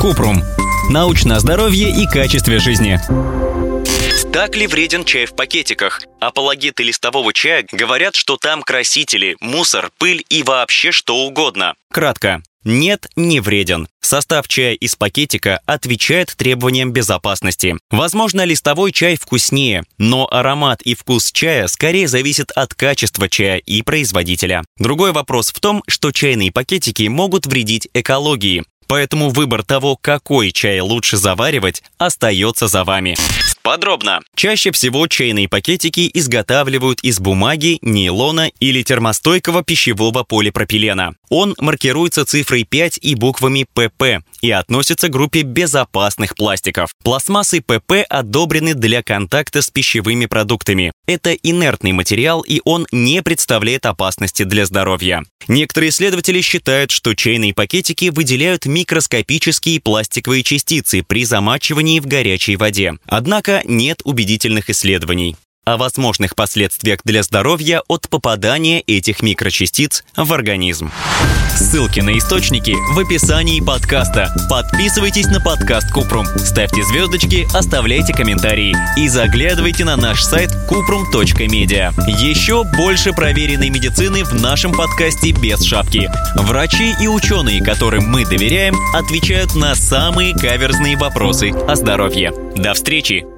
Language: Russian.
Купрум. Научное здоровье и качестве жизни. Так ли вреден чай в пакетиках? Апологеты листового чая говорят, что там красители, мусор, пыль и вообще что угодно. Кратко. Нет, не вреден. Состав чая из пакетика отвечает требованиям безопасности. Возможно, листовой чай вкуснее, но аромат и вкус чая скорее зависят от качества чая и производителя. Другой вопрос в том, что чайные пакетики могут вредить экологии. Поэтому выбор того, какой чай лучше заваривать, остается за вами. Подробно. Чаще всего чайные пакетики изготавливают из бумаги, нейлона или термостойкого пищевого полипропилена. Он маркируется цифрой 5 и буквами ПП и относится к группе безопасных пластиков. Пластмассы ПП одобрены для контакта с пищевыми продуктами. Это инертный материал, и он не представляет опасности для здоровья. Некоторые исследователи считают, что чайные пакетики выделяют микроскопические пластиковые частицы при замачивании в горячей воде. Однако нет убедительных исследований о возможных последствиях для здоровья от попадания этих микрочастиц в организм. Ссылки на источники в описании подкаста. Подписывайтесь на подкаст Купрум, ставьте звездочки, оставляйте комментарии и заглядывайте на наш сайт kuprum.media. Еще больше проверенной медицины в нашем подкасте без шапки. Врачи и ученые, которым мы доверяем, отвечают на самые каверзные вопросы о здоровье. До встречи!